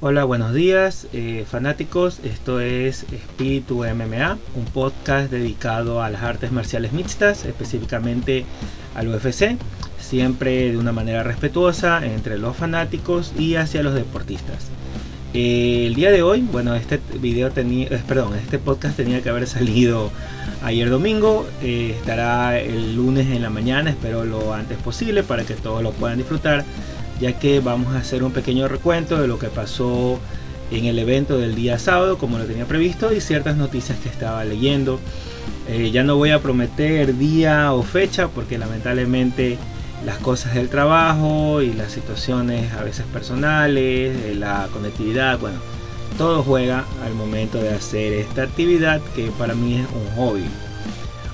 Hola, buenos días eh, fanáticos, esto es Espíritu MMA, un podcast dedicado a las artes marciales mixtas, específicamente al UFC, siempre de una manera respetuosa entre los fanáticos y hacia los deportistas. Eh, el día de hoy, bueno, este video tenía, eh, perdón, este podcast tenía que haber salido ayer domingo, estará el lunes en la mañana, espero lo antes posible para que todos lo puedan disfrutar ya que vamos a hacer un pequeño recuento de lo que pasó en el evento del día sábado como lo tenía previsto y ciertas noticias que estaba leyendo. Eh, ya no voy a prometer día o fecha porque lamentablemente las cosas del trabajo y las situaciones a veces personales, eh, la conectividad, bueno, todo juega al momento de hacer esta actividad que para mí es un hobby.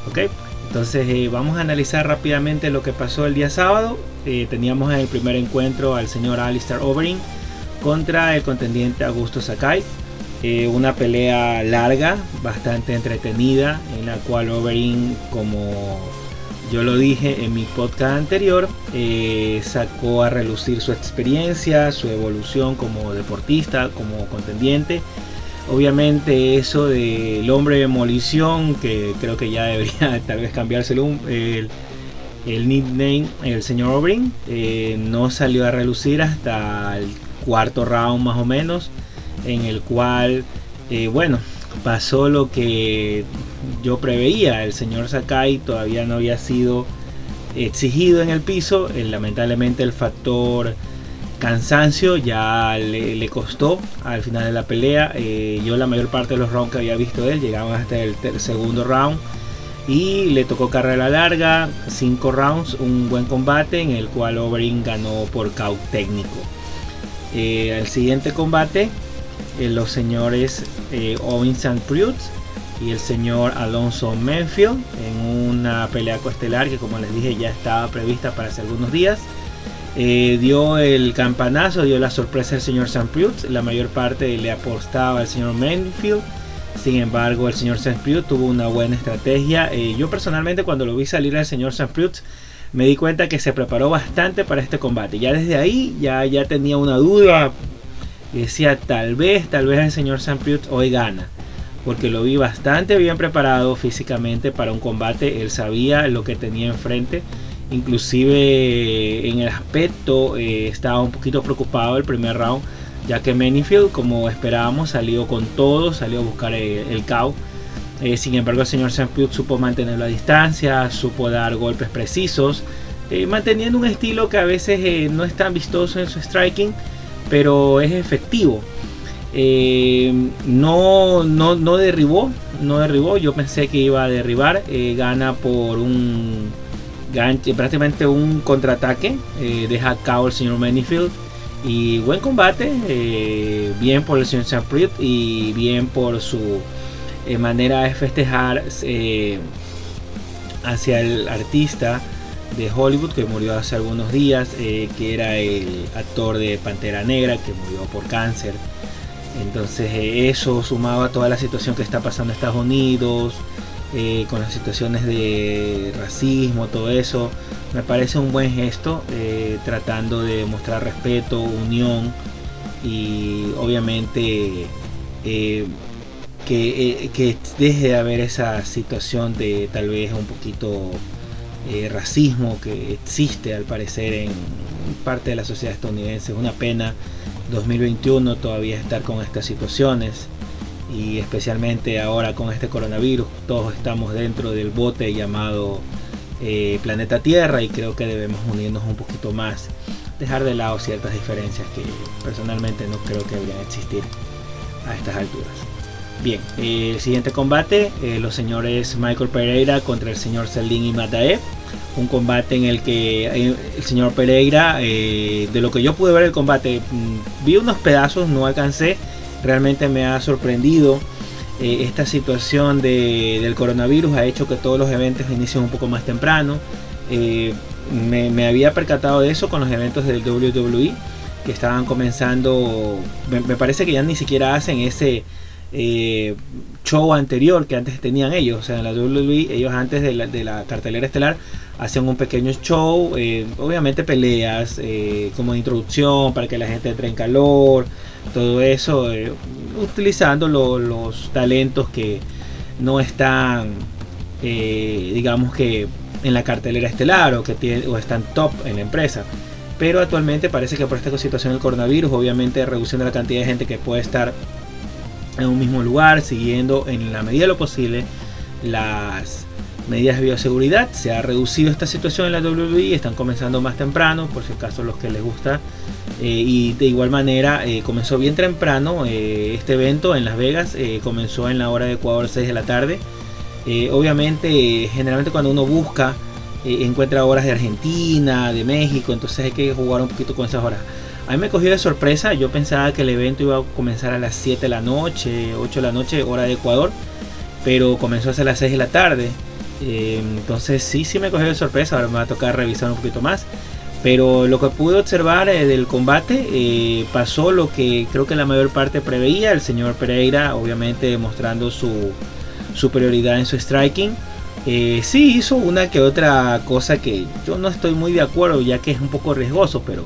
¿Ok? Entonces eh, vamos a analizar rápidamente lo que pasó el día sábado. Eh, teníamos en el primer encuentro al señor Alistair Overeem contra el contendiente Augusto Sakai. Eh, una pelea larga, bastante entretenida, en la cual Overeem, como yo lo dije en mi podcast anterior, sacó a relucir su experiencia, su evolución como deportista, como contendiente Obviamente eso del hombre de demolición, que creo que ya debería tal vez cambiárselo el, el nickname, el señor Obrin, eh, no salió a relucir hasta el cuarto round más o menos, en el cual, eh, bueno, pasó lo que yo preveía, el señor Sakai todavía no había sido exigido en el piso, eh, lamentablemente el factor cansancio ya le, costó al final de la pelea. Eh, yo la mayor parte de los rounds que había visto él llegaban hasta el segundo round y le tocó carrera larga, 5 rounds, un buen combate en el cual Overeem ganó por caut técnico. Eh, el siguiente combate, eh, los señores Owen St. y el señor Alonso Menfield en una pelea coestelar que como les dije ya estaba prevista para hace algunos días. Eh, dio el campanazo, dio la sorpresa al señor St. La mayor parte le apostaba al señor Manfield. Sin embargo, el señor St. tuvo una buena estrategia. Eh, yo personalmente cuando lo vi salir al señor St. me di cuenta que se preparó bastante para este combate. Ya desde ahí ya, ya tenía una duda. Decía, tal vez, tal vez el señor St. hoy gana. Porque lo vi bastante bien preparado físicamente para un combate. Él sabía lo que tenía enfrente Inclusive en el aspecto eh, estaba un poquito preocupado el primer round, ya que Manifield, como esperábamos, salió con todo, salió a buscar el, el eh, sin embargo, el señor Sampiuk supo mantener la distancia, supo dar golpes precisos, eh, manteniendo un estilo que a veces no es tan vistoso en su striking, pero es efectivo. no, no, no derribó, no derribó. Yo pensé que iba a derribar. gana por un prácticamente un contraataque, eh, deja a cabo el señor Manifield y buen combate, eh, bien por el señor Samprit y bien por su eh, manera de festejar hacia el artista de Hollywood que murió hace algunos días, que era el actor de Pantera Negra que murió por cáncer. Entonces eso sumado a toda la situación que está pasando en Estados Unidos, eh, con las situaciones de racismo, todo eso. Me parece un buen gesto, eh, tratando de mostrar respeto, unión y obviamente eh, que, que, deje de haber esa situación de tal vez un poquito racismo que existe al parecer en parte de la sociedad estadounidense. Es una pena 2021 todavía estar con estas situaciones y especialmente ahora con este coronavirus, todos estamos dentro del bote llamado eh, planeta Tierra y creo que debemos unirnos un poquito más, dejar de lado ciertas diferencias que personalmente no creo que deberían existir a estas alturas. Bien, el siguiente combate, eh, los señores Michael Pereira contra el señor Celine y Mataev. Un combate en el que eh, el señor Pereira, de lo que yo pude ver el combate, mm, vi unos pedazos, no alcancé Realmente me ha sorprendido eh, esta situación del coronavirus. Ha hecho que todos los eventos inicien un poco más temprano. Eh, me, había percatado de eso con los eventos del WWE que estaban comenzando. Me, parece que ya ni siquiera hacen ese eh, show anterior que antes tenían ellos. O sea, en la WWE, ellos antes de la, de la cartelera estelar hacían un pequeño show, eh, obviamente peleas eh, como introducción para que la gente entre en calor, todo eso, utilizando los talentos que no están, digamos que en la cartelera estelar o que o están top en la empresa. Pero actualmente parece que por esta situación del coronavirus, obviamente reduciendo la cantidad de gente que puede estar en un mismo lugar, siguiendo en la medida de lo posible las medidas de bioseguridad. Se ha reducido esta situación en la WWE, están comenzando más temprano, por si acaso los que les gusta. Eh, y de igual manera eh, comenzó bien temprano eh, este evento en Las Vegas, comenzó en la hora de Ecuador 6 de la tarde. obviamente, generalmente cuando uno busca, encuentra horas de Argentina, de México, entonces hay que jugar un poquito con esas horas. A mí me cogió de sorpresa, yo pensaba que el evento iba a comenzar a las 7 de la noche, 8 de la noche, hora de Ecuador, pero comenzó a las 6 de la tarde. Eh, entonces sí, sí me cogió de sorpresa, ahora me va a tocar revisar un poquito más. Pero lo que pude observar eh, del combate eh, pasó lo que creo que la mayor parte preveía. El señor Pereira obviamente demostrando su superioridad en su striking. sí hizo una que otra cosa que yo no estoy muy de acuerdo ya que es un poco riesgoso, pero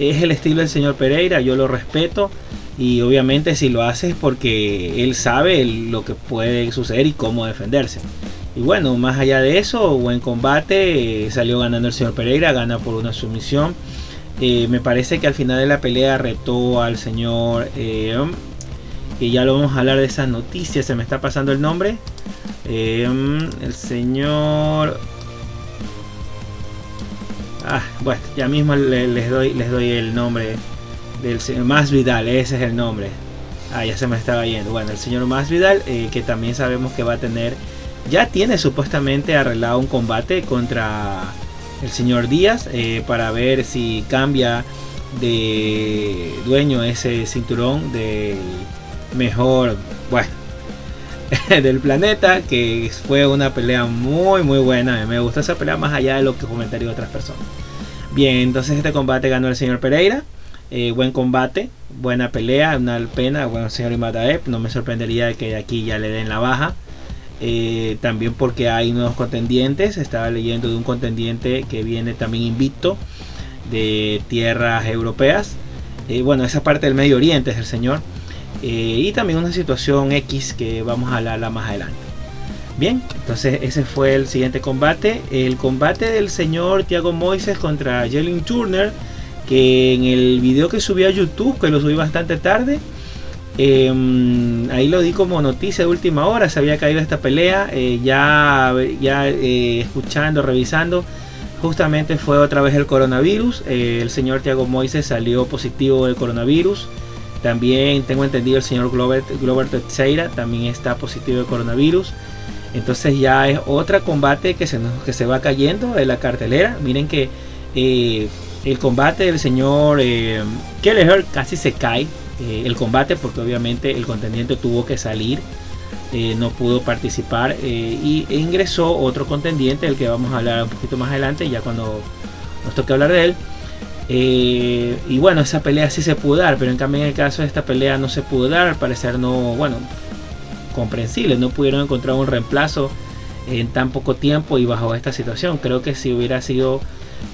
es el estilo del señor Pereira, yo lo respeto y obviamente si lo hace es porque él sabe lo que puede suceder y cómo defenderse. Y bueno, más allá de eso, buen combate, eh, salió ganando el señor Pereira, gana por una sumisión. Eh, me parece que al final de la pelea retó al señor, eh, que ya lo vamos a hablar de esas noticias, se me está pasando el nombre. el señor Ah, bueno, ya mismo les doy, les doy el nombre del señor Más Vidal, ese es el nombre. Ah, ya se me estaba yendo. Bueno, el señor Más Vidal, eh, que también sabemos que va a tener, ya tiene supuestamente arreglado un combate contra el señor Díaz eh, para ver si cambia de dueño ese cinturón del mejor, bueno, del planeta, que fue una pelea muy muy buena. Me gustó esa pelea más allá de lo que comentaría otras personas. Bien, entonces este combate ganó el señor Pereira. Eh, buen combate, buena pelea, una pena, bueno, señor Imadaep, no me sorprendería que de aquí ya le den la baja. Eh, también porque hay nuevos contendientes, estaba leyendo de un contendiente que viene también invicto de tierras europeas. Eh, bueno, esa parte del Medio Oriente es el señor. Y también una situación X que vamos a hablar más adelante. Bien, entonces ese fue el siguiente combate. El combate del señor Thiago Moises contra Jalen Turner. Que en el video que subí a YouTube, que lo subí bastante tarde, em, ahí lo di como noticia de última hora. Se había caído esta pelea. Eh, ya ya eh, escuchando, revisando. Justamente fue otra vez el coronavirus. Eh, el señor Thiago Moises salió positivo del coronavirus. También tengo entendido el señor Glover, Glover Teixeira también está positivo de coronavirus. Entonces ya es otra combate que se, que se va cayendo de la cartelera. Miren que eh, el combate del señor eh, Kelleher casi se cae. Eh, el combate porque obviamente el contendiente tuvo que salir. No pudo participar y ingresó otro contendiente del que vamos a hablar un poquito más adelante ya cuando nos toque hablar de él y bueno esa pelea sí se pudo dar pero en cambio en el caso de esta pelea no se pudo dar al parecer no bueno comprensible, no pudieron encontrar un reemplazo en tan poco tiempo y bajo esta situación. Creo que si hubiera sido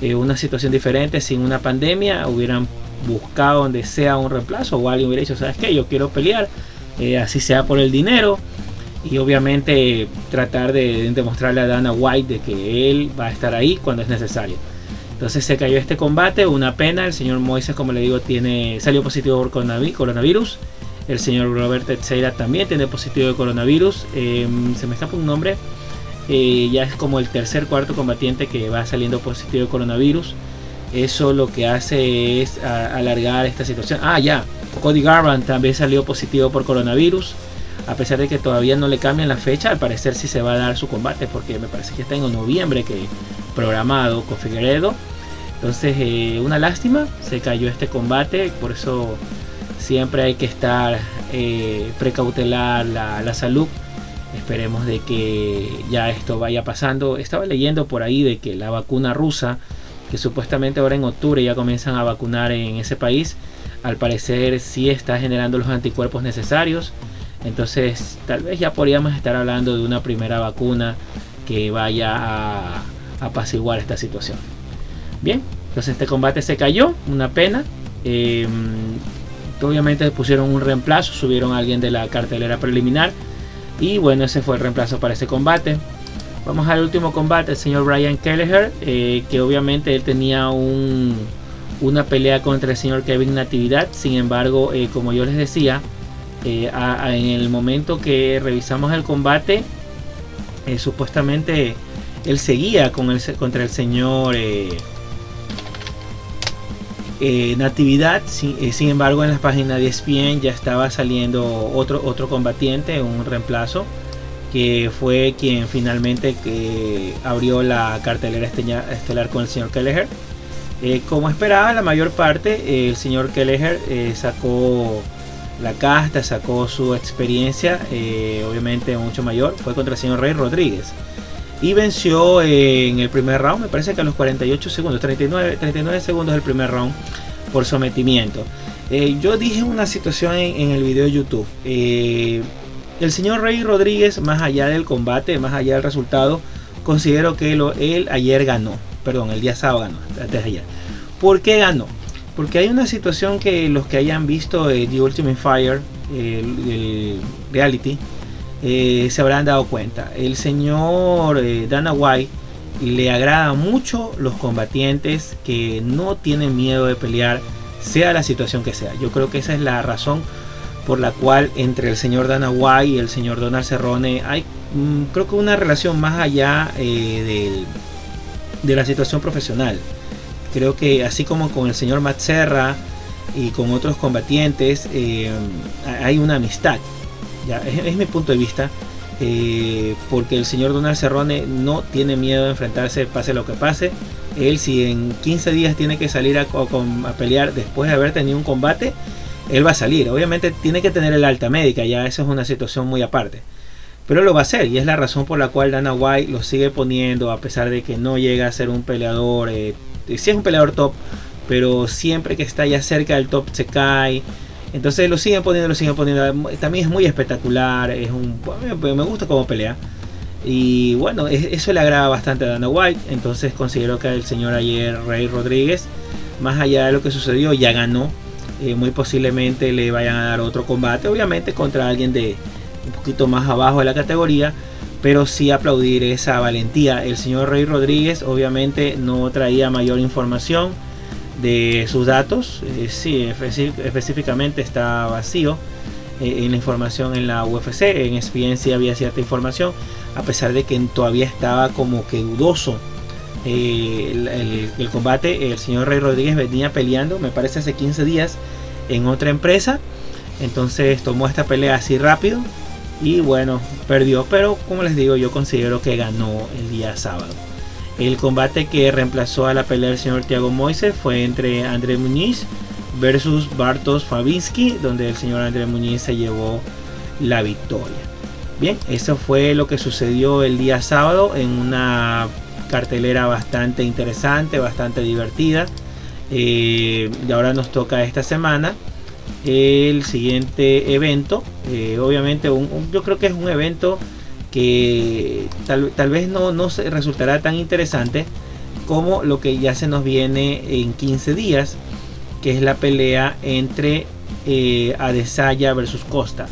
eh, una situación diferente sin una pandemia, hubieran buscado donde sea un reemplazo o alguien hubiera dicho, ¿sabes qué? Yo quiero pelear, eh, así sea por el dinero. Y obviamente tratar de demostrarle a Dana White de que él va a estar ahí cuando es necesario. Entonces se cayó este combate, una pena. El señor Moises, como le digo, tiene salió positivo por coronavirus. El señor Robert Teixeira también tiene positivo de coronavirus. Em, se me escapa un nombre. Eh, ya es como el tercer cuarto combatiente que va saliendo positivo de coronavirus. Eso lo que hace es alargar esta situación. Ah, ya. Cody Garban también salió positivo por coronavirus. A pesar de que todavía no le cambian la fecha, al parecer sí se va a dar su combate porque me parece que está en noviembre que programado con Figueredo. Entonces, eh, una lástima, se cayó este combate, por eso siempre hay que estar eh, precautelar la, salud. Esperemos de que ya esto vaya pasando. Estaba leyendo por ahí de que la vacuna rusa, que supuestamente ahora en octubre ya comienzan a vacunar en ese país, al parecer sí está generando los anticuerpos necesarios. Entonces tal vez ya podríamos estar hablando de una primera vacuna que vaya a apaciguar esta situación. Bien, entonces este combate se cayó, una pena. Em, obviamente pusieron un reemplazo, subieron a alguien de la cartelera preliminar. Y bueno, ese fue el reemplazo para ese combate. Vamos al último combate, el señor Brian Kelleher, eh, que obviamente él tenía un, una pelea contra el señor Kevin Natividad. Sin embargo, eh, como yo les decía, eh, en el momento que revisamos el combate, supuestamente él seguía con el, contra el señor Natividad. Sin, sin, embargo, en la página de ESPN ya estaba saliendo otro, otro combatiente, un reemplazo que fue quien finalmente abrió la cartelera estelar con el señor Kelleher. Eh, como esperaba, la mayor parte, eh, el señor Kelleher eh, sacó la casta, sacó su experiencia, obviamente mucho mayor, fue contra el señor Rey Rodríguez. Y venció en el primer round, me parece que a los 48 segundos, 39, 39 segundos del primer round por sometimiento. yo dije una situación en, en el video de YouTube el señor Rey Rodríguez, más allá del combate, más allá del resultado, considero que él ayer ganó. Perdón, el día sábado ganó, antes de ayer. ¿Por qué ganó? Porque hay una situación que los que hayan visto eh, The Ultimate Fire, el, reality, eh, se habrán dado cuenta. El señor eh, Dana White le agrada mucho los combatientes que no tienen miedo de pelear, sea la situación que sea. Yo creo que esa es la razón por la cual entre el señor Dana White y el señor Donald Cerrone hay mm, creo que una relación más allá eh, de la situación profesional. Creo que así como con el señor Matt y con otros combatientes hay una amistad. Ya, es, mi punto de vista. Eh, porque el señor Donald Cerrone no tiene miedo de enfrentarse pase lo que pase. Él si en 15 días tiene que salir a, a pelear después de haber tenido un combate, él va a salir. Obviamente tiene que tener el alta médica, ya eso es una situación muy aparte. Pero lo va a hacer y es la razón por la cual Dana White lo sigue poniendo a pesar de que no llega a ser un peleador, eh, si es un peleador top, pero siempre que está ya cerca del top se cae. Entonces lo siguen poniendo, lo siguen poniendo. También es muy espectacular, es un, me gusta cómo pelea. Y bueno, eso le agrada bastante a Dana White. Entonces considero que el señor ayer, Rey Rodríguez, más allá de lo que sucedió, ya ganó eh, muy posiblemente le vayan a dar otro combate, obviamente contra alguien de un poquito más abajo de la categoría, pero sí aplaudir esa valentía. El señor Rey Rodríguez obviamente no traía mayor información de sus datos, eh, sí, específicamente está vacío eh, en la información en la UFC, en experiencia había cierta información, a pesar de que todavía estaba como que dudoso el, combate, el señor Rey Rodríguez venía peleando, me parece hace 15 días, en otra empresa. Entonces tomó esta pelea así rápido y bueno, perdió. Pero como les digo, yo considero que ganó el día sábado. El combate que reemplazó a la pelea del señor Thiago Moises fue entre André Muñiz versus Bartos Fabinski, donde el señor André Muñiz se llevó la victoria. Bien, eso fue lo que sucedió el día sábado en una cartelera bastante interesante, bastante divertida. Eh, y ahora nos toca esta semana el siguiente evento. Eh, obviamente yo creo que es un evento que tal, vez no, no se resultará tan interesante como lo que ya se nos viene en 15 días, que es la pelea entre eh, Adesanya versus Costa.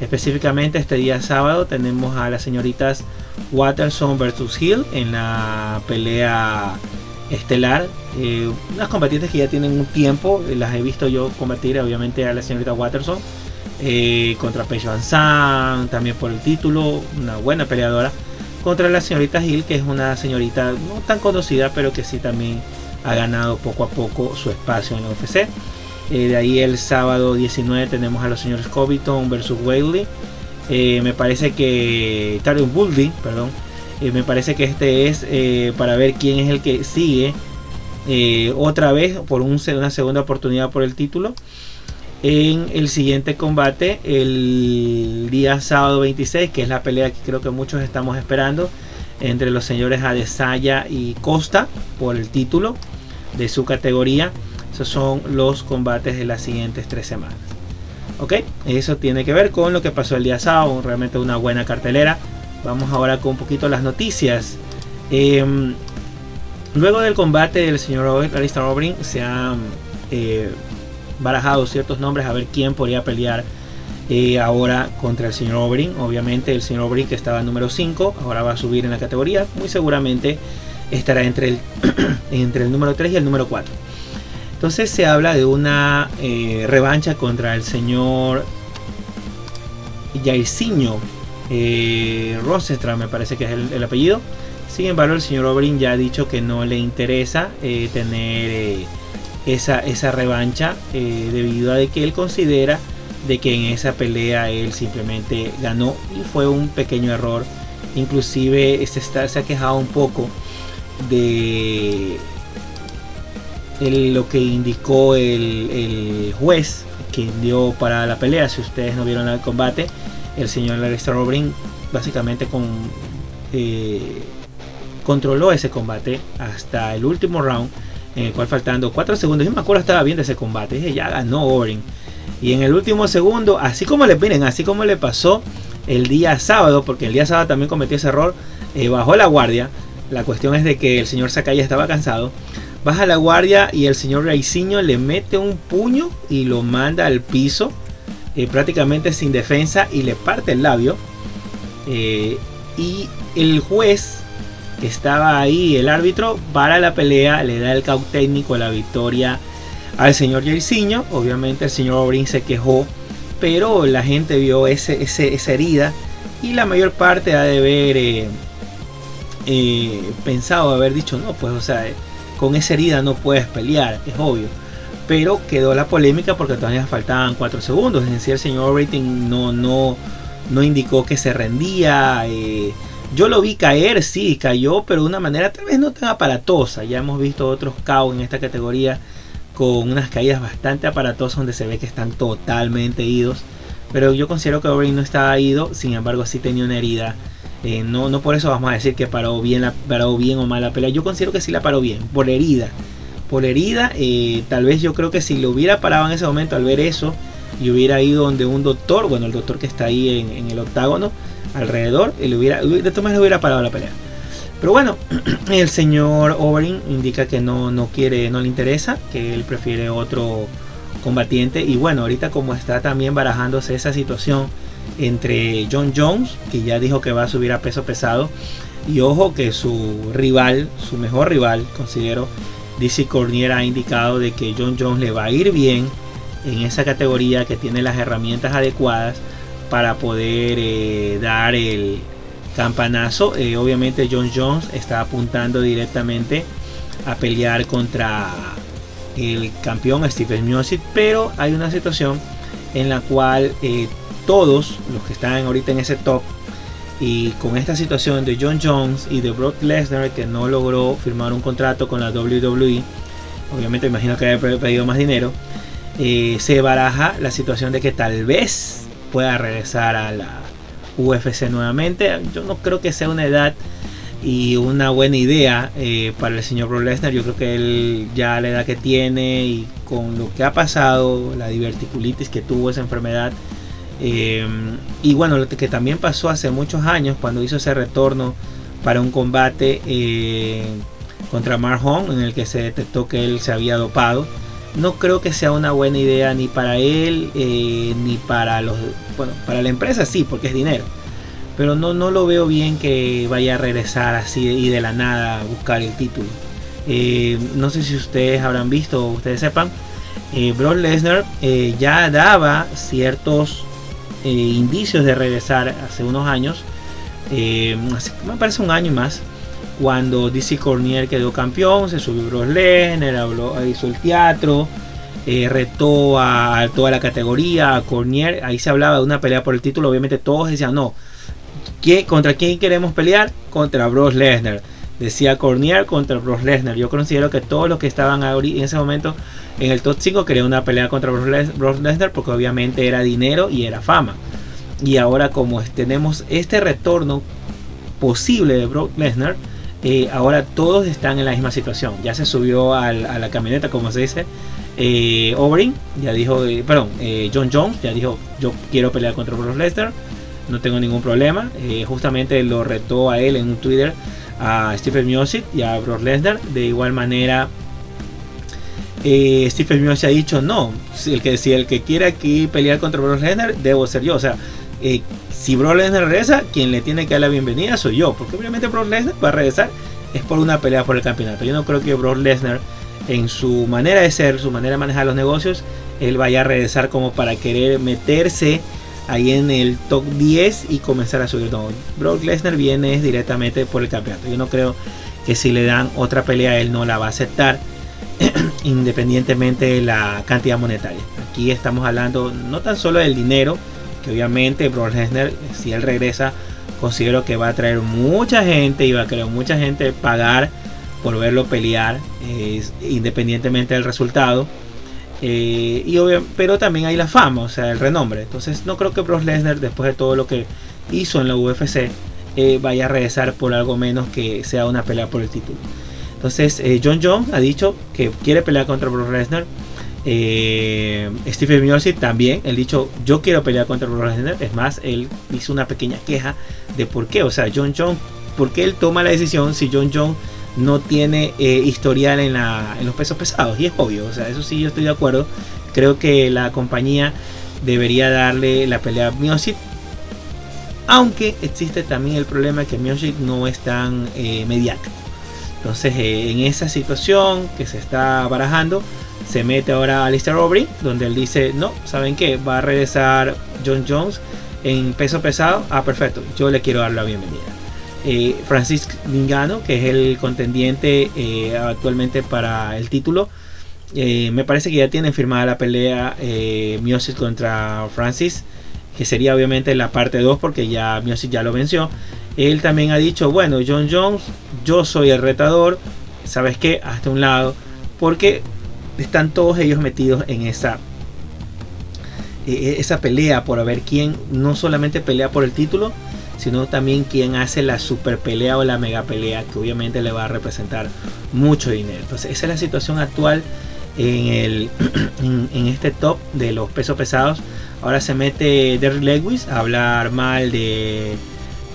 Específicamente este día sábado tenemos a las señoritas Watterson versus Hill en la pelea estelar. Eh, unas combatientes que ya tienen un tiempo, las he visto yo combatir obviamente a la señorita Watterson eh, contra Paige Van también por el título, una buena peleadora. Contra la señorita Hill, que es una señorita no tan conocida, pero que sí también ha ganado poco a poco su espacio en la UFC. de ahí el sábado 19 tenemos a los señores Covington versus Whaley. Eh, me parece que Tarion Buldy, perdón, eh, me parece que este es eh, para ver quién es el que sigue otra vez por un, una segunda oportunidad por el título. En el siguiente combate, el día sábado 26, que es la pelea que creo que muchos estamos esperando, entre los señores Adesanya y Costa por el título de su categoría. Esos son los combates de las siguientes tres semanas. Ok, eso tiene que ver con lo que pasó el día sábado, realmente una buena cartelera. Vamos ahora con un poquito las noticias. Em, luego del combate del señor Alistair se han eh, barajado ciertos nombres a ver quién podría pelear eh, ahora contra el señor Overeem. Obviamente el señor Overeem que estaba número 5, ahora va a subir en la categoría. Muy seguramente estará entre el, entre el número 3 y el número 4. Entonces se habla de una eh, revancha contra el señor Jairzinho eh, me parece que es el, apellido. Sin embargo, el señor Overeem ya ha dicho que no le interesa eh, tener esa, esa revancha debido a que él considera de que en esa pelea él simplemente ganó y fue un pequeño error. Inclusive se, está, se ha quejado un poco de lo que indicó el, juez que dio para la pelea. Si ustedes no vieron el combate, el señor Lester Robin básicamente con, eh, controló ese combate hasta el último round, en el cual faltando 4 segundos, yo me acuerdo estaba bien de ese combate, dije ya ganó Overeem y en el último segundo, así como le miren, así como le pasó el día sábado, porque el día sábado también cometió ese error, eh, bajó la guardia. La cuestión es de que el señor Sakaya estaba cansado. Baja la guardia y el señor Raiciño le mete un puño y lo manda al piso, eh, prácticamente sin defensa, y le parte el labio. Eh, y el juez estaba ahí, el árbitro, para la pelea, le da el caut técnico, la victoria al señor Jairzinho. Obviamente el señor Obrin se quejó, pero la gente vio ese, esa herida y la mayor parte ha de haber eh, eh, pensado, haber dicho, no, pues o sea, con esa herida no puedes pelear, es obvio. Pero quedó la polémica porque todavía faltaban 4 segundos. Es decir, el señor Rating no, no, no indicó que se rendía. Eh, yo lo vi caer, sí, cayó, pero de una manera tal vez no tan aparatosa. Ya hemos visto otros caos en esta categoría con unas caídas bastante aparatosas donde se ve que están totalmente idos. Pero yo considero que Overeem no estaba ido, sin embargo sí tenía una herida. Eh, no, no por eso vamos a decir que paró bien, la, paró bien o mal la pelea. Yo considero que sí la paró bien, por herida. Por herida, eh, tal vez yo creo que si lo hubiera parado en ese momento al ver eso y hubiera ido donde un doctor, bueno, el doctor que está ahí en, el octágono alrededor, él hubiera, de todas maneras hubiera parado la pelea. Pero bueno, el señor Overeem indica que no, no quiere, no le interesa, que él prefiere otro combatiente. Y bueno, ahorita como está también barajándose esa situación entre John Jones, que ya dijo que va a subir a peso pesado, y ojo que su rival, su mejor rival, considero, DC Cornier ha indicado de que John Jones le va a ir bien en esa categoría, que tiene las herramientas adecuadas para poder eh, dar el, campanazo. Eh, obviamente John Jones está apuntando directamente a pelear contra el campeón Stephen Music, pero hay una situación en la cual eh, todos los que están ahorita en ese top y con esta situación de John Jones y de Brock Lesnar que no logró firmar un contrato con la WWE, obviamente imagino que haya pedido más dinero, eh, se baraja la situación de que tal vez pueda regresar a la UFC nuevamente. Yo no creo que sea una edad y una buena idea eh, para el señor Brock Lesnar. Yo creo que él ya la edad que tiene y con lo que ha pasado, la diverticulitis que tuvo esa enfermedad. Eh, y bueno, lo que también pasó hace muchos años cuando hizo ese retorno para un combate eh, contra Mark en el que se detectó que él se había dopado no creo que sea una buena idea ni para él eh, ni para los bueno para la empresa sí porque es dinero. Pero no no lo veo bien que vaya a regresar así y de la nada a buscar el título. Eh, no sé si ustedes habrán visto o ustedes sepan eh, Brock Lesnar eh, ya daba ciertos indicios de regresar hace unos años me parece un año más cuando DC Cornier quedó campeón, se subió Brock Lesnar, habló, hizo el teatro, eh, retó a, toda la categoría, a Cornier, ahí se hablaba de una pelea por el título, obviamente todos decían, no, ¿contra quién queremos pelear? Contra Brock Lesnar. Decía Cornier contra Brock Lesnar. Yo considero que todos los que estaban en ese momento en el top 5 querían una pelea contra Brock Lesnar porque obviamente era dinero y era fama. Y ahora como tenemos este retorno posible de Brock Lesnar, eh, ahora todos están en la misma situación. Ya se subió a la camioneta, como se dice, eh, ya dijo, eh, perdón, eh, John Jones ya dijo, yo quiero pelear contra Brock Lesnar, no tengo ningún problema. Eh, justamente lo retó a él en un Twitter a Stephen Miocic y a Brock Lesnar. De igual manera, Stephen Miocic ha dicho, no, si el que, si el que quiere aquí pelear contra Brock Lesnar, debo ser yo. O sea, si Brock Lesnar regresa, quien le tiene que dar la bienvenida soy yo, porque obviamente Brock Lesnar va a regresar es por una pelea por el campeonato. Yo no creo que Brock Lesnar en su manera de ser, su manera de manejar los negocios, él vaya a regresar como para querer meterse ahí en el top 10 y comenzar a subir. No, Brock Lesnar viene directamente por el campeonato. Yo no creo que si le dan otra pelea él no la va a aceptar independientemente de la cantidad monetaria. Aquí estamos hablando no tan solo del dinero, que obviamente Brock Lesnar si él regresa considero que va a traer mucha gente y va a querer mucha gente pagar por verlo pelear, independientemente del resultado. Eh, y pero también hay la fama, o sea, el renombre. Entonces no creo que Brock Lesnar, después de todo lo que hizo en la UFC, eh, vaya a regresar por algo menos que sea una pelea por el título. Entonces eh, John Jones ha dicho que quiere pelear contra Brock Lesnar. Stephen Miocic también, él dicho yo quiero pelear contra Brock Lesnar. Es más, él hizo una pequeña queja de por qué, o sea, John Jones, por qué él toma la decisión si John Jones no tiene eh, historial en, la, en los pesos pesados. Y es obvio, o sea, eso sí yo estoy de acuerdo. Creo que la compañía debería darle la pelea a Miocic. Aunque existe también el problema que Miocic no es tan eh, mediático. Entonces, eh, en esa situación que se está barajando, se mete ahora Alistair Aubrey, donde él dice, no, ¿saben qué? Va a regresar John Jones en peso pesado. Ah, perfecto, yo le quiero dar la bienvenida. Eh, Francis Ningano, que es el contendiente eh, actualmente para el título. Eh, me parece que ya tienen firmada la pelea eh, Miosis contra Francis, que sería obviamente la parte 2 porque ya Miosis ya lo venció. Él también ha dicho, bueno, John Jones, yo soy el retador, ¿sabes qué? Hasta un lado, porque están todos ellos metidos en esa esa pelea por ver quién no solamente pelea por el título, sino también quien hace la super pelea o la mega pelea que obviamente le va a representar mucho dinero. Entonces esa es la situación actual en, el, en, este top de los pesos pesados. Ahora se mete Derrick Lewis a hablar mal de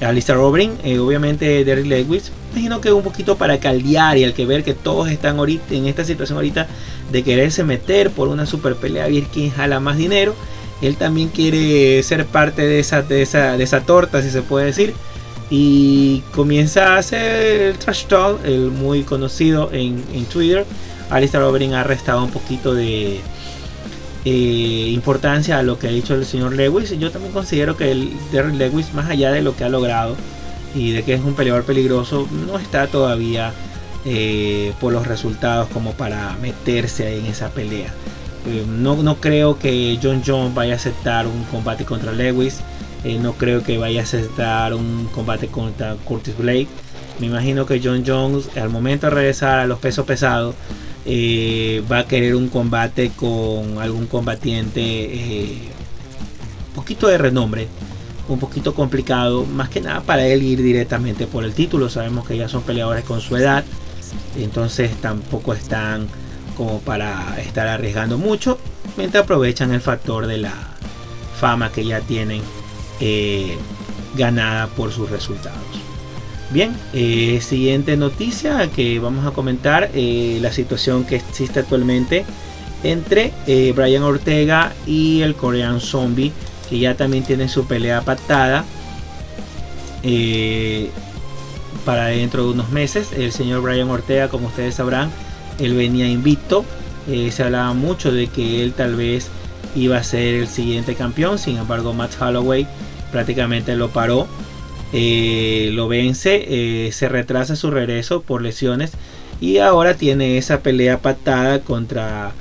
Alistair Robin. Eh, obviamente Derrick Lewis, imagino que un poquito para caldear y al que ver que todos están ahorita en esta situación ahorita de quererse meter por una super pelea, a quién jala más dinero él también quiere ser parte de esa, de esa, de esa torta, si se puede decir. Y comienza a hacer el trash talk, el muy conocido en, en Twitter. Alistair Overeem ha restado un poquito de eh, importancia a lo que ha dicho el señor Lewis. Yo también considero que el Derrick Lewis, más allá de lo que ha logrado y de que es un peleador peligroso, no está todavía eh, por los resultados como para meterse en esa pelea. Eh, no, creo que John Jones vaya a aceptar un combate contra Lewis. Eh, no creo que vaya a aceptar un combate contra Curtis Blake. Me imagino que John Jones al momento de regresar a los pesos pesados va a querer un combate con algún combatiente un poquito de renombre, un poquito complicado, más que nada para él ir directamente por el título. Sabemos que ya son peleadores con su edad, entonces tampoco están como para estar arriesgando mucho, mientras aprovechan el factor de la fama que ya tienen eh, ganada por sus resultados. Bien, eh, siguiente noticia que vamos a comentar, eh, la situación que existe actualmente entre Brian Ortega y el Korean Zombie, que ya también tienen su pelea pactada para dentro de unos meses. El señor Brian Ortega, como ustedes sabrán, él venía invicto. Eh, se hablaba mucho de que él tal vez iba a ser el siguiente campeón. Sin embargo, Matt Holloway prácticamente lo paró. Eh, lo vence, eh, se retrasa su regreso por lesiones y ahora tiene esa pelea patada contra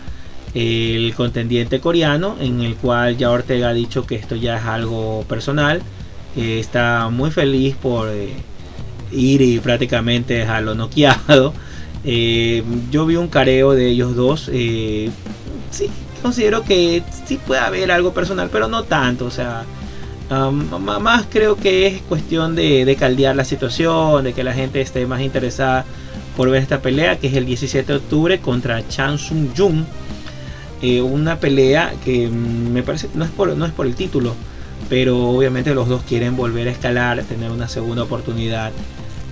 el contendiente coreano en el cual ya Ortega ha dicho que esto ya es algo personal está muy feliz por ir y prácticamente dejarlo noqueado eh, yo vi un careo de ellos dos. Eh, sí, considero que sí puede haber algo personal, pero no tanto. O sea, más creo que es cuestión de, caldear la situación, de que la gente esté más interesada por ver esta pelea, que es el 17 de octubre contra Chan Sung Jung. eh, una pelea que mm, me parece no no es por el título pero obviamente los dos quieren volver a escalar tener una segunda oportunidad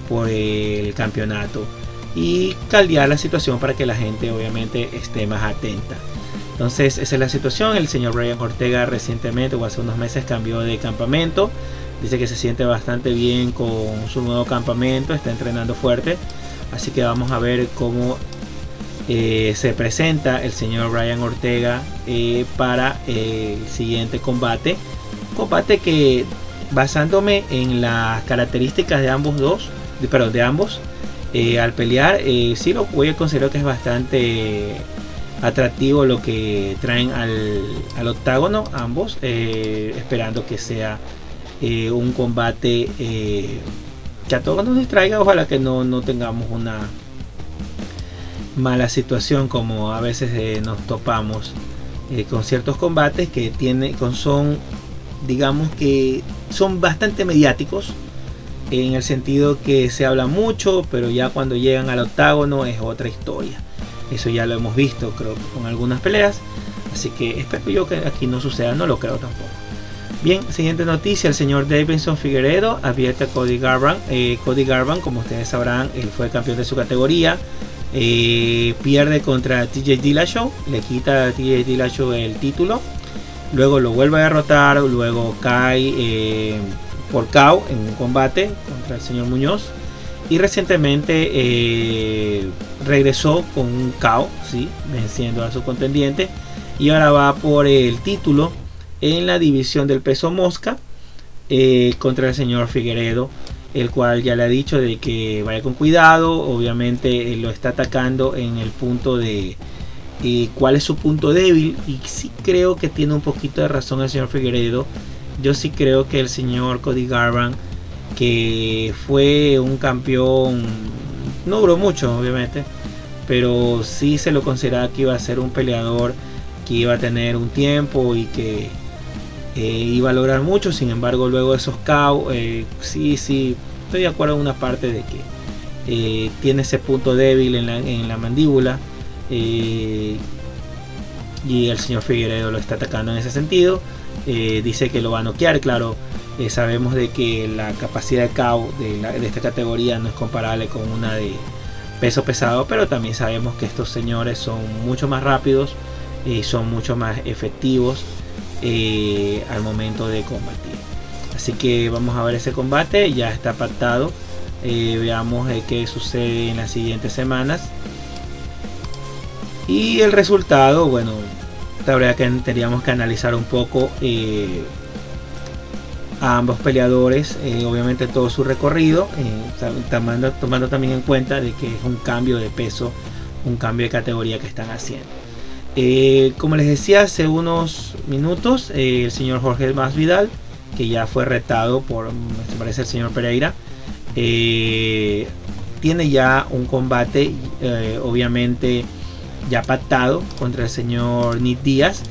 por el campeonato y caldear la situación para que la gente obviamente esté más atenta. Entonces esa es la situación. El señor Brian Ortega recientemente o hace unos meses cambió de campamento. Dice que se siente bastante bien con su nuevo campamento está entrenando fuerte. Así que vamos a ver cómo eh, se presenta el señor Brian Ortega eh, para el siguiente combate. Combate que basándome en las características de ambos dos, de, de ambos, eh, al pelear, sí lo voy a considerar que es bastante atractivo lo que traen al, al octágono ambos, esperando que sea un combate que a todos nos distraiga, ojalá que no, no tengamos una mala situación como a veces eh, nos topamos eh, con ciertos combates que tiene, con son digamos que son bastante mediáticos en el sentido que se habla mucho pero ya cuando llegan al octágono es otra historia eso ya lo hemos visto creo con algunas peleas así que espero yo que aquí no suceda no lo creo tampoco Bien, siguiente noticia, el señor Davidson Figueredo advierte a Cody Garban. Eh, Cody Garban, como ustedes sabrán, él fue campeón de su categoría. Eh, pierde contra TJ Dillashaw, le quita a TJ Dillashaw el título, luego lo vuelve a derrotar, luego cae eh, por KO en un combate contra el señor Muñoz. Y recientemente eh, regresó con un KO, venciendo a su contendiente. Y ahora va por el título en la división del peso mosca contra el señor Figueredo el cual ya le ha dicho de que vaya con cuidado, obviamente eh, lo está atacando en el punto de cuál es su punto débil y sí creo que tiene un poquito de razón el señor Figueredo, yo sí creo que el señor Cody Garban que fue un campeón, no duró mucho obviamente, pero sí se lo consideraba que iba a ser un peleador que iba a tener un tiempo y que eh, iba a lograr mucho, sin embargo luego de esos KO, eh, sí, sí, estoy de acuerdo en una parte de que eh, tiene ese punto débil en la, mandíbula y el señor Figueredo lo está atacando en ese sentido, dice que lo va a noquear, claro, sabemos de que la capacidad de KO de, de esta categoría no es comparable con una de peso pesado, pero también sabemos que estos señores son mucho más rápidos y son mucho más efectivos eh, al momento de combatir. Así que vamos a ver ese combate, ya está pactado. Eh, veamos eh, qué sucede en las siguientes semanas. Y el resultado, bueno, la verdad que tendríamos que analizar un poco a ambos peleadores, obviamente todo su recorrido, tomando, tomando también en cuenta de que es un cambio de peso, un cambio de categoría que están haciendo. Eh, como les decía hace unos minutos, eh, el señor Jorge Masvidal, que ya fue retado por, me parece, el señor Pereira, eh, tiene ya un combate, obviamente, ya pactado contra el señor Nick Díaz.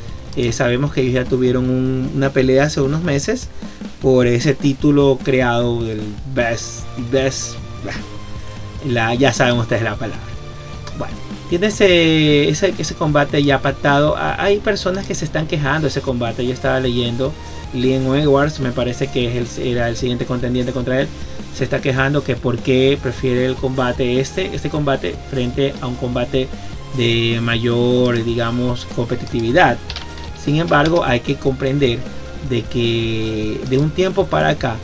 sabemos que ellos ya tuvieron una pelea hace unos meses por ese título creado del Best, Best, la, ya saben ustedes la palabra. Bueno, tiene ese, ese, combate ya pactado. Hay personas que se están quejando de ese combate. Yo estaba leyendo. Liam Edwards, me parece que es el, era el siguiente contendiente contra él. Se está quejando que por qué prefiere el combate este, este combate frente a un combate de mayor, digamos, competitividad. Sin embargo, hay que comprender de que de un tiempo para acá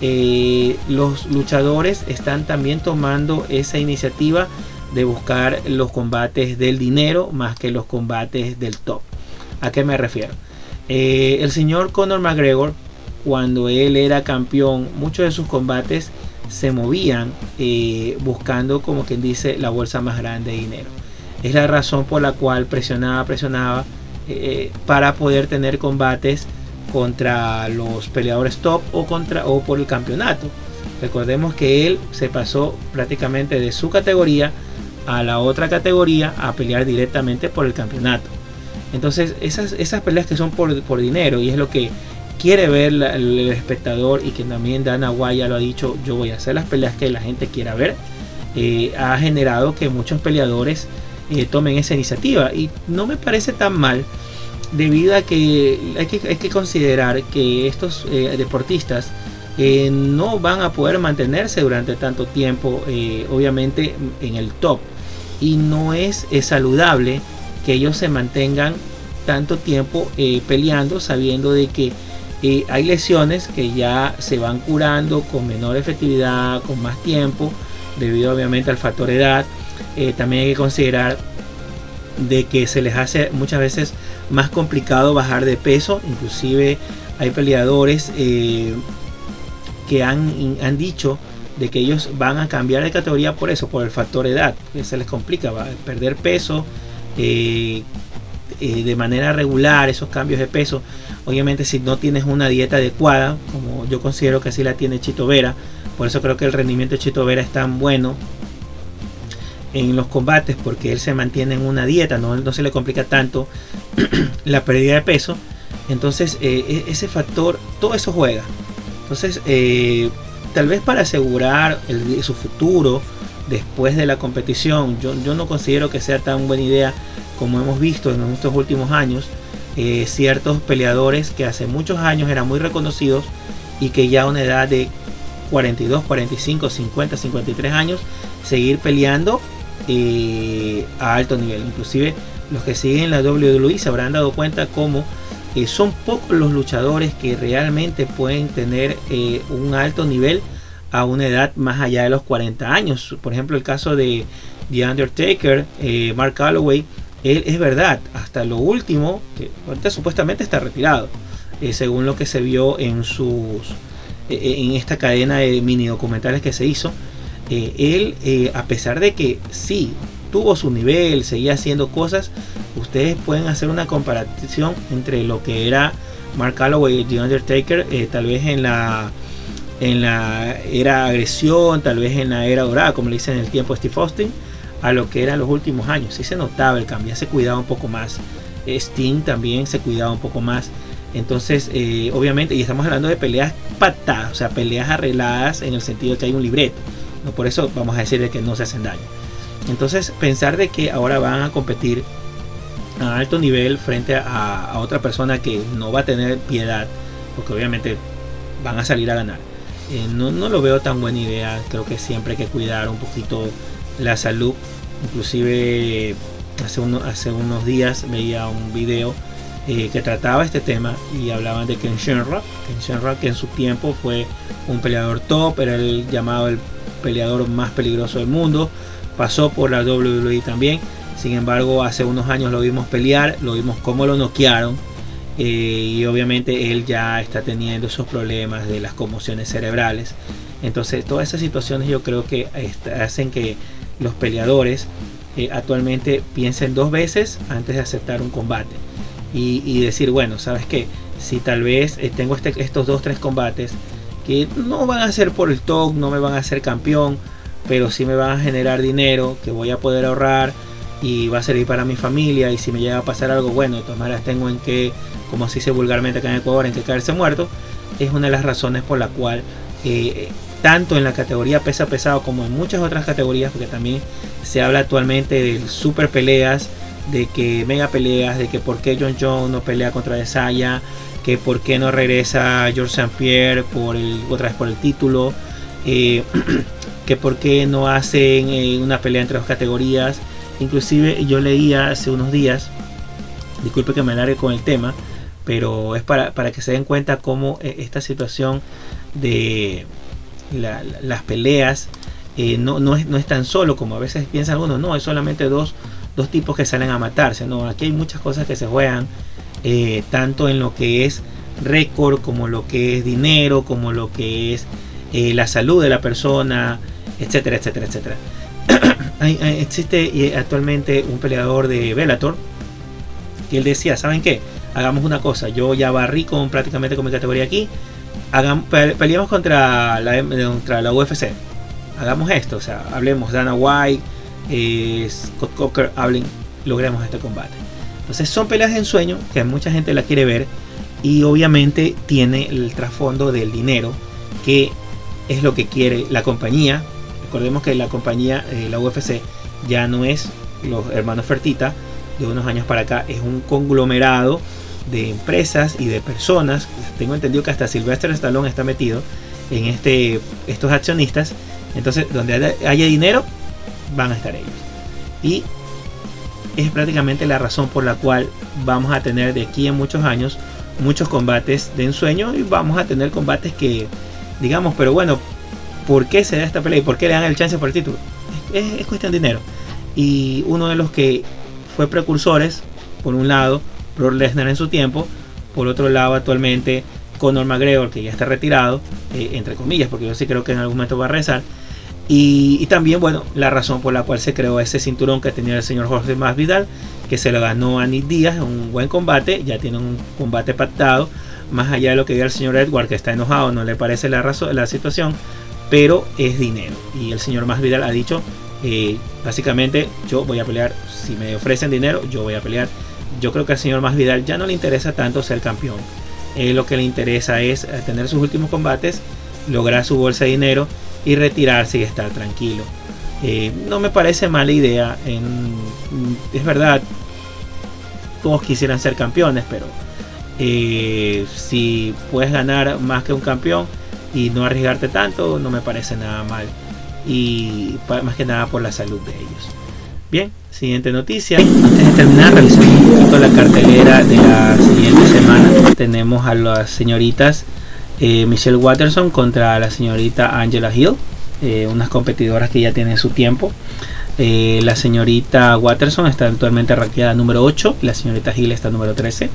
eh, los luchadores están también tomando esa iniciativa de buscar los combates del dinero más que los combates del top. ¿A qué me refiero? Eh, el señor Conor McGregor, cuando él era campeón, muchos de sus combates se movían eh, buscando, como quien dice, la bolsa más grande de dinero. Es la razón por la cual presionaba, presionaba eh, para poder tener combates contra los peleadores top o, contra, o por el campeonato. Recordemos que él se pasó prácticamente de su categoría a la otra categoría a pelear directamente por el campeonato. Entonces esas, esas peleas que son por, por dinero y es lo que quiere ver el espectador y que también Dana White ya lo ha dicho, yo voy a hacer las peleas que la gente quiera ver, eh, ha generado que muchos peleadores eh, tomen esa iniciativa. Y no me parece tan mal debido a que hay que, considerar que estos eh, deportistas eh, no van a poder mantenerse durante tanto tiempo, obviamente en el top. Y no es, saludable que ellos se mantengan tanto tiempo peleando sabiendo de que hay lesiones que ya se van curando con menor efectividad, con más tiempo, debido obviamente al factor edad. También hay que considerar de que se les hace muchas veces más complicado bajar de peso. Inclusive hay peleadores eh, que han, han, dicho de que ellos van a cambiar de categoría por eso, por el factor edad, que se les complica, va perder peso eh, eh, de manera regular, esos cambios de peso. Obviamente si no tienes una dieta adecuada, como yo considero que así la tiene Chito Vera, por eso creo que el rendimiento de Chito Vera es tan bueno en los combates porque él se mantiene en una dieta, no, no se le complica tanto la pérdida de peso. Entonces eh, e, ese factor, todo eso juega. Entonces eh, tal vez para asegurar su futuro después de la competición, yo, yo, no considero que sea tan buena idea como hemos visto en estos últimos años. Eh, ciertos peleadores que hace muchos años eran muy reconocidos y que ya a una edad de 42, 45, 50, 53 años seguir peleando eh, a alto nivel. Inclusive los que siguen la WWE se habrán dado cuenta como eh, son pocos los luchadores que realmente pueden tener eh, un alto nivel a una edad más allá de los 40 años. Por ejemplo, el caso de The Undertaker, Mark Calloway, él es verdad, hasta lo último, que ahorita supuestamente está retirado, según lo que se vio en sus en esta cadena de mini documentales que se hizo eh, él, eh, a pesar de que sí, tuvo su nivel, seguía haciendo cosas, ustedes pueden hacer una comparación entre lo que era Mark Calloway y The Undertaker, eh, tal vez en la en la era agresión, tal vez en la era dorada, como le dicen en el tiempo Steve Austin, a lo que eran los últimos años. Sí se notaba el cambio, se cuidaba un poco más. Sting también se cuidaba un poco más. Entonces, obviamente, y estamos hablando de peleas patadas, o sea, peleas arregladas en el sentido de que hay un libreto. Por eso vamos a decir de que no se hacen daño. Entonces pensar de que ahora van a competir a alto nivel frente a, otra persona que no va a tener piedad, porque obviamente van a salir a ganar. Eh, no, lo veo tan buena idea. Creo que siempre hay que cuidar un poquito la salud. Inclusive hace, hace unos días veía un video eh, que trataba este tema y hablaban de Ken Shamrock. Ken Shamrock que en su tiempo fue un peleador top, era el llamado el peleador más peligroso del mundo. Pasó por la WWE también. Sin embargo, hace unos años lo vimos pelear, lo vimos cómo lo noquearon. Eh, y obviamente él ya está teniendo esos problemas de las conmociones cerebrales. Entonces, todas esas situaciones yo creo que hacen que los peleadores eh, actualmente piensen dos veces antes de aceptar un combate. Y, decir, bueno, ¿sabes qué? Si tal vez eh, tengo este, estos dos, tres combates, que no van a ser por el top, no me van a hacer campeón, pero sí me van a generar dinero que voy a poder ahorrar y va a servir para mi familia y si me llega a pasar algo bueno, de todas maneras tengo en que, como se dice vulgarmente acá en Ecuador, en que caerse muerto, es una de las razones por la cual eh, tanto en la categoría pesa pesado como en muchas otras categorías, porque también se habla actualmente de super peleas, de que mega peleas, de que por qué John Jones no pelea contra Desaya, que por qué no regresa George St. Pierre por el, otra vez por el título, eh, que por qué no hacen eh, una pelea entre dos categorías. Inclusive yo leía hace unos días, disculpe que me alargue con el tema, pero es para, que se den cuenta cómo eh, esta situación de las peleas no, no, es, no es tan solo como a veces piensa uno, no, es solamente dos, dos tipos que salen a matarse, no, aquí hay muchas cosas que se juegan eh, tanto en lo que es récord como lo que es dinero, como lo que es eh, la salud de la persona, etcétera, etcétera, etcétera. existe actualmente un peleador de Bellator que él decía, ¿saben qué? Hagamos una cosa, yo ya barrí con prácticamente con mi categoría aquí, hagamos, peleamos contra la, contra la UFC, hagamos esto, o sea, hablemos Dana White, eh, Scott Coker, hablen, logremos este combate. Entonces son peleas de ensueño que mucha gente la quiere ver y obviamente tiene el trasfondo del dinero que es lo que quiere la compañía. Recordemos que la compañía, eh, la UFC, ya no es los hermanos Fertita, de unos años para acá, es un conglomerado de empresas y de personas. Tengo entendido que hasta Sylvester Stallone está metido en este, estos accionistas. Entonces, donde haya dinero, van a estar ellos. Y es prácticamente la razón por la cual vamos a tener de aquí en muchos años muchos combates de ensueño y vamos a tener combates que, digamos, pero bueno, ¿por qué se da esta pelea y por qué le dan el chance por el título? Es, es cuestión de dinero. Y uno de los que fue precursores, por un lado, Brock Lesnar en su tiempo, por otro lado, actualmente Conor McGregor, que ya está retirado, eh, entre comillas, porque yo sí creo que en algún momento va a rezar. Y, también, bueno, la razón por la cual se creó ese cinturón que tenía el señor Jorge Masvidal, que se lo ganó a Nick Díaz, un buen combate, ya tiene un combate pactado, más allá de lo que diga el señor Edward, que está enojado, no le parece la, razón, la situación, pero es dinero. Y el señor Masvidal ha dicho, eh, básicamente, yo voy a pelear, si me ofrecen dinero, yo voy a pelear. Yo creo que al señor Masvidal ya no le interesa tanto ser campeón eh, lo que le interesa es eh, tener sus últimos combates, lograr su bolsa de dinero y retirarse y estar tranquilo. Eh, no me parece mala idea. es verdad, todos quisieran ser campeones, pero si puedes ganar más que un campeón y no arriesgarte tanto, no me parece nada mal. Y más que nada por la salud de ellos. Bien, siguiente noticia. Antes de terminar, revisamos un poquito la cartelera de la siguiente semana. Tenemos a las señoritas eh, Michelle Watterson contra la señorita Angela Hill, eh, unas competidoras que ya tienen su tiempo. Eh, la señorita Watterson está actualmente ranqueada número 8, la señorita Hill está número 13.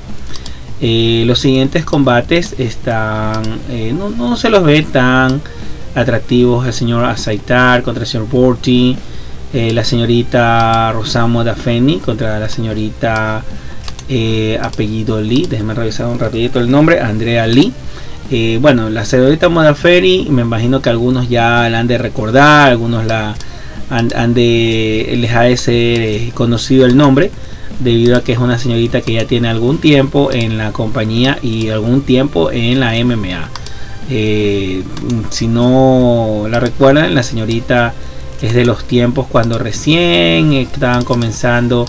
los siguientes combates están, no, no, se los ve tan atractivos el señor Azaitar contra el señor Borty. Eh, la señorita Rosamo Dafeni contra la señorita apellido Lee, déjenme revisar un rapidito el nombre, Andrea Lee. Eh, bueno, la señorita Modaferi, me imagino que algunos ya la han de recordar, algunos la han, de les ha de ser conocido el nombre, debido a que es una señorita que ya tiene algún tiempo en la compañía y algún tiempo en la MMA. si no la recuerdan, la señorita es de los tiempos cuando recién estaban comenzando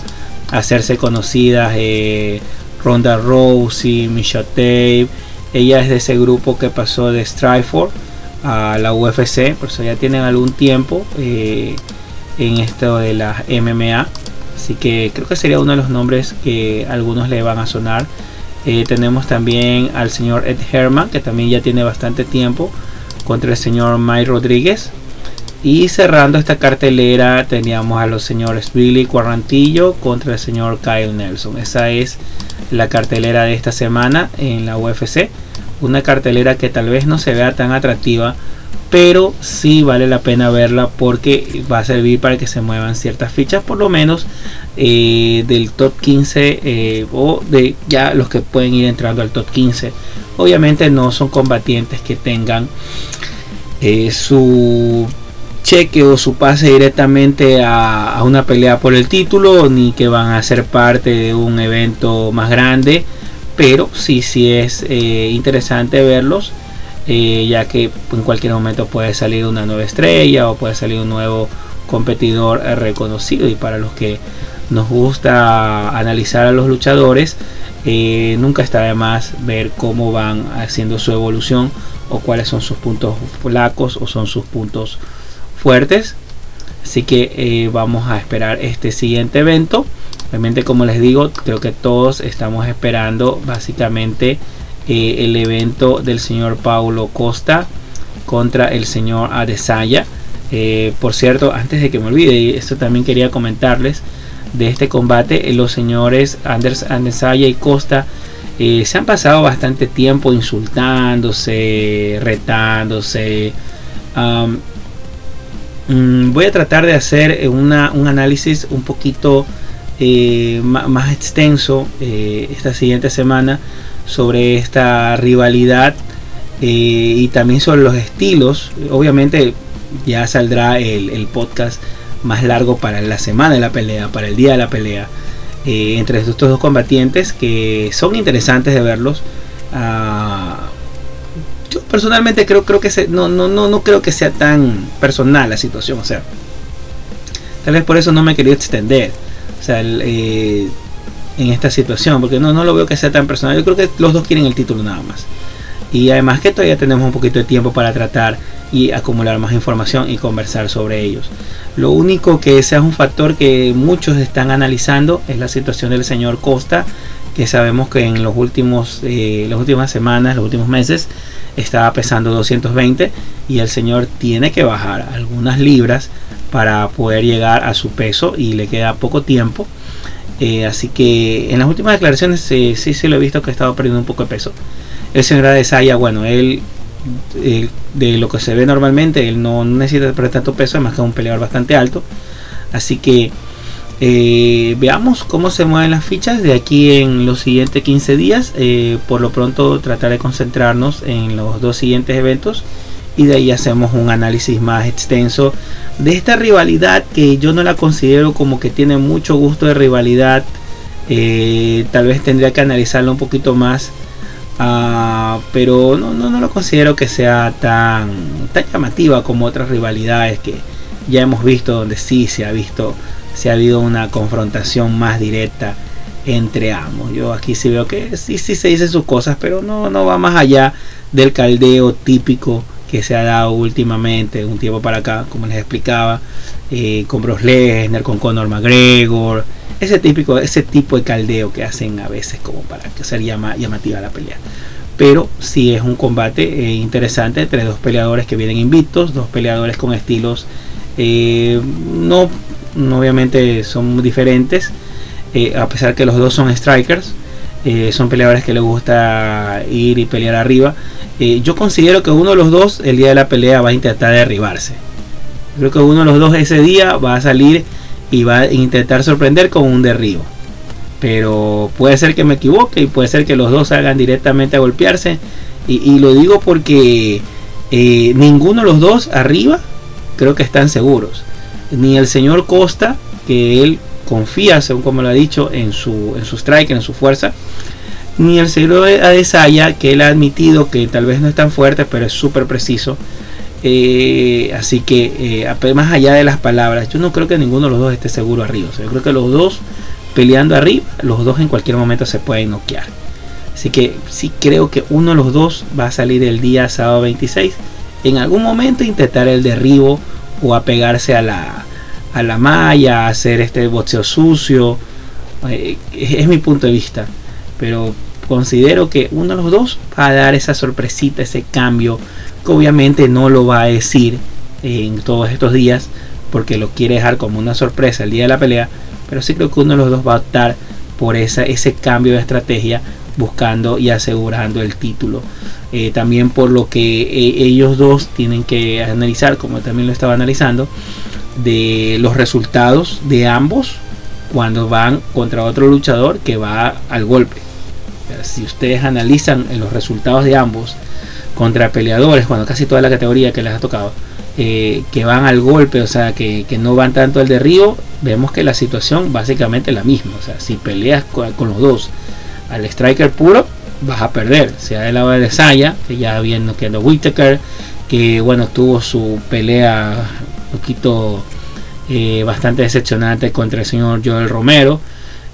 a hacerse conocidas eh, Ronda Rousey, Misha Tate. Ella es de ese grupo que pasó de Strikeforce a la UFC, por eso ya tienen algún tiempo eh, en esto de la MMA. Así que creo que sería uno de los nombres que algunos le van a sonar. Eh, tenemos también al señor Ed Herman, que también ya tiene bastante tiempo, contra el señor Mike Rodríguez. Y cerrando esta cartelera teníamos a los señores Billy Cuarrantillo contra el señor Kyle Nelson. Esa es la cartelera de esta semana en la UFC. Una cartelera que tal vez no se vea tan atractiva, pero sí vale la pena verla porque va a servir para que se muevan ciertas fichas, por lo menos eh, del top 15 eh, o de ya los que pueden ir entrando al top 15. Obviamente no son combatientes que tengan eh, su cheque o su pase directamente a, una pelea por el título, ni que van a ser parte de un evento más grande, pero sí, sí es eh, interesante verlos, eh, ya que en cualquier momento puede salir una nueva estrella o puede salir un nuevo competidor reconocido. Y para los que nos gusta analizar a los luchadores, eh, nunca está de más ver cómo van haciendo su evolución o cuáles son sus puntos flacos o son sus puntos fuertes. Así que eh, vamos a esperar este siguiente evento. Realmente como les digo, creo que todos estamos esperando básicamente eh, el evento del señor Paulo Costa contra el señor Adesanya. Eh, por cierto, antes de que me olvide, esto también quería comentarles de este combate. los señores Anders Adesanya y Costa se han pasado bastante tiempo insultándose, retándose. Mm, voy a tratar de hacer eh, un análisis un poquito eh, más, extenso eh, esta siguiente semana sobre esta rivalidad y también sobre los estilos. Obviamente ya saldrá el, podcast más largo para la semana de la pelea, para el día de la pelea, entre estos dos combatientes que son interesantes de verlos. Ah, personalmente creo, creo que no, no, no, no creo que sea tan personal la situación. O sea, tal vez por eso no me he querido extender. O sea, en esta situación, porque no, no lo veo que sea tan personal. Yo creo que los dos quieren el título nada más. Y además que todavía tenemos un poquito de tiempo para tratar y acumular más información y conversar sobre ellos. Lo único que es un factor que muchos están analizando es la situación del señor Costa, que sabemos que en los últimos, eh, las últimas semanas, los últimos meses, estaba pesando 220 y el señor tiene que bajar algunas libras para poder llegar a su peso y le queda poco tiempo. Eh, así que en las últimas declaraciones sí, sí, sí lo he visto que ha estado perdiendo un poco de peso. El señor Adesanya, bueno, él de lo que se ve normalmente, él no necesita perder tanto peso, además que es un peleador bastante alto. Así que eh, veamos cómo se mueven las fichas de aquí en los siguientes 15 días. Eh, por lo pronto tratar de concentrarnos en los dos siguientes eventos y de ahí hacemos un análisis más extenso de esta rivalidad que yo no la considero como que tiene mucho gusto de rivalidad. Eh, tal vez tendría que analizarlo un poquito más Ah, pero no, no, no, lo considero que sea tan, tan llamativa como otras rivalidades que ya hemos visto donde sí se ha visto, se ha habido una confrontación más directa entre ambos. Yo aquí sí veo que sí, sí se dice sus cosas, pero no, no va más allá del caldeo típico que se ha dado últimamente, un tiempo para acá, como les explicaba, eh, con Bros Lesnar, con Conor McGregor, ese típico, ese tipo de caldeo que hacen a veces como para que sea llamativa la pelea. Pero sí es un combate eh, interesante entre dos peleadores que vienen invictos, dos peleadores con estilos eh, no, obviamente son diferentes, eh, a pesar que los dos son strikers, son peleadores que les gusta ir y pelear arriba. yo considero que uno de los dos el día de la pelea va a intentar derribarse. Creo que uno de los dos ese día va a salir y va a intentar sorprender con un derribo. Pero puede ser que me equivoque y puede ser que los dos salgan directamente a golpearse. Y, lo digo porque eh, ninguno de los dos arriba creo que están seguros. Ni el señor Costa, que él confía, según como lo ha dicho, en su, en su strike, en su fuerza. Ni el señor Adesanya, que él ha admitido que tal vez no es tan fuerte, pero es súper preciso. Eh, así que, eh, más allá de las palabras, yo no creo que ninguno de los dos esté seguro arriba. yo creo que los dos peleando arriba, los dos en cualquier momento se pueden noquear. Así que sí creo que uno de los dos va a salir el día sábado 26. En algún momento intentar el derribo o apegarse a la, a la malla, hacer este boxeo sucio. Eh, es mi punto de vista. Pero considero que uno de los dos va a dar esa sorpresita, ese cambio obviamente no lo va a decir en todos estos días porque lo quiere dejar como una sorpresa el día de la pelea, pero sí creo que uno de los dos va a optar por esa, ese cambio de estrategia buscando y asegurando el título. Eh, también por lo que eh, ellos dos tienen que analizar, como también lo estaba analizando, de los resultados de ambos cuando van contra otro luchador que va al golpe. Si ustedes analizan los resultados de ambos contra peleadores, cuando casi toda la categoría que les ha tocado, eh, que van al golpe, o sea, que, no van tanto al derribo, vemos que la situación básicamente es la misma. O sea, si peleas con, los dos al striker puro, vas a perder. Sea del lado de Saya, que ya viene quedando Whitaker, que bueno, tuvo su pelea un poquito eh, bastante decepcionante contra el señor Joel Romero.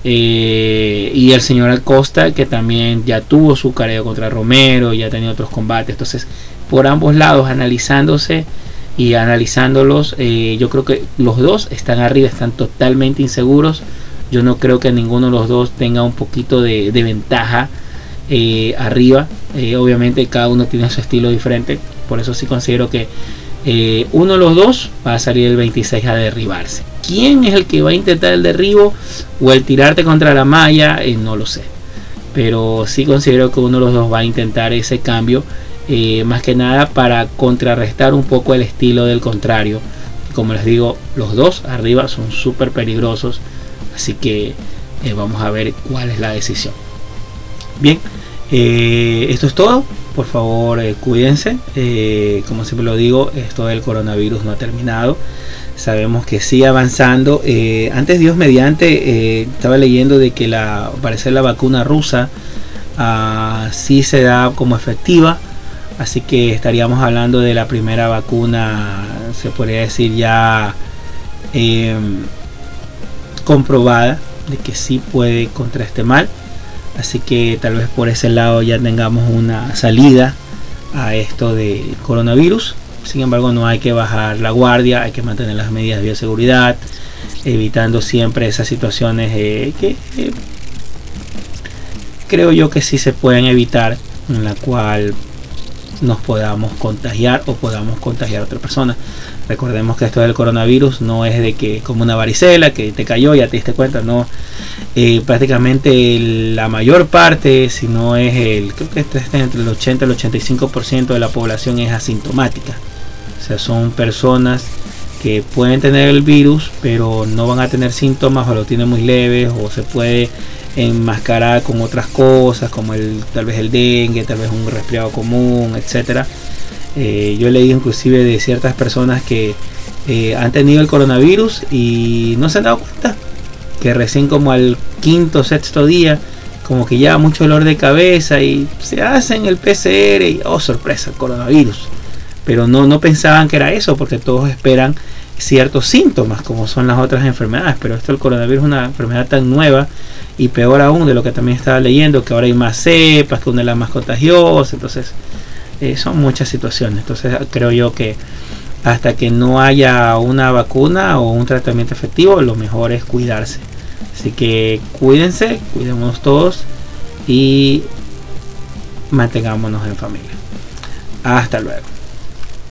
Eh, y el señor Acosta que también ya tuvo su careo contra Romero, ya ha tenido otros combates. Entonces, por ambos lados, analizándose y analizándolos, eh, yo creo que los dos están arriba, están totalmente inseguros. Yo no creo que ninguno de los dos tenga un poquito de, ventaja eh, arriba. obviamente cada uno tiene su estilo diferente. Por eso sí considero que uno de los dos va a salir el 26 a derribarse quién es el que va a intentar el derribo o el tirarte contra la malla, eh, no lo sé. Pero sí considero que uno de los dos va a intentar ese cambio, eh, más que nada para contrarrestar un poco el estilo del contrario. Como les digo, los dos arriba son súper peligrosos, así que eh, vamos a ver cuál es la decisión. Bien, esto es todo. Por favor, cuídense. como siempre lo digo, esto del coronavirus no ha terminado sabemos que sigue avanzando. Eh, antes Dios mediante, eh, estaba leyendo de que la, parecer la vacuna rusa uh, sí se da como efectiva. Así que estaríamos hablando de la primera vacuna, se podría decir ya em, comprobada de que sí puede contra este mal. Así que tal vez por ese lado ya tengamos una salida a esto de coronavirus. Sin embargo, no hay que bajar la guardia, hay que mantener las medidas de bioseguridad, evitando siempre esas situaciones eh, que eh, creo yo que sí se pueden evitar, en la cual nos podamos contagiar o podamos contagiar a otra persona. Recordemos que esto del coronavirus no es de que como una varicela que te cayó, ya te diste cuenta, no. Eh, prácticamente la mayor parte, si no es el, creo que está entre el 80 y el 85% de la población es asintomática. O sea, son personas que pueden tener el virus, pero no van a tener síntomas o lo tienen muy leves o se puede enmascarar con otras cosas como el tal vez el dengue, tal vez un resfriado común, etcétera. Eh, yo he leído inclusive de ciertas personas que eh, han tenido el coronavirus y no se han dado cuenta que recién como al quinto sexto día como que ya mucho dolor de cabeza y se hacen el PCR y oh sorpresa el coronavirus. Pero no no pensaban que era eso porque todos esperan ciertos síntomas como son las otras enfermedades. Pero esto el coronavirus es una enfermedad tan nueva y peor aún de lo que también estaba leyendo que ahora hay más cepas que una de las más contagiosas entonces eh, son muchas situaciones. Entonces creo yo que hasta que no haya una vacuna o un tratamiento efectivo, lo mejor es cuidarse. Así que cuídense, cuidémonos todos y mantengámonos en familia. Hasta luego.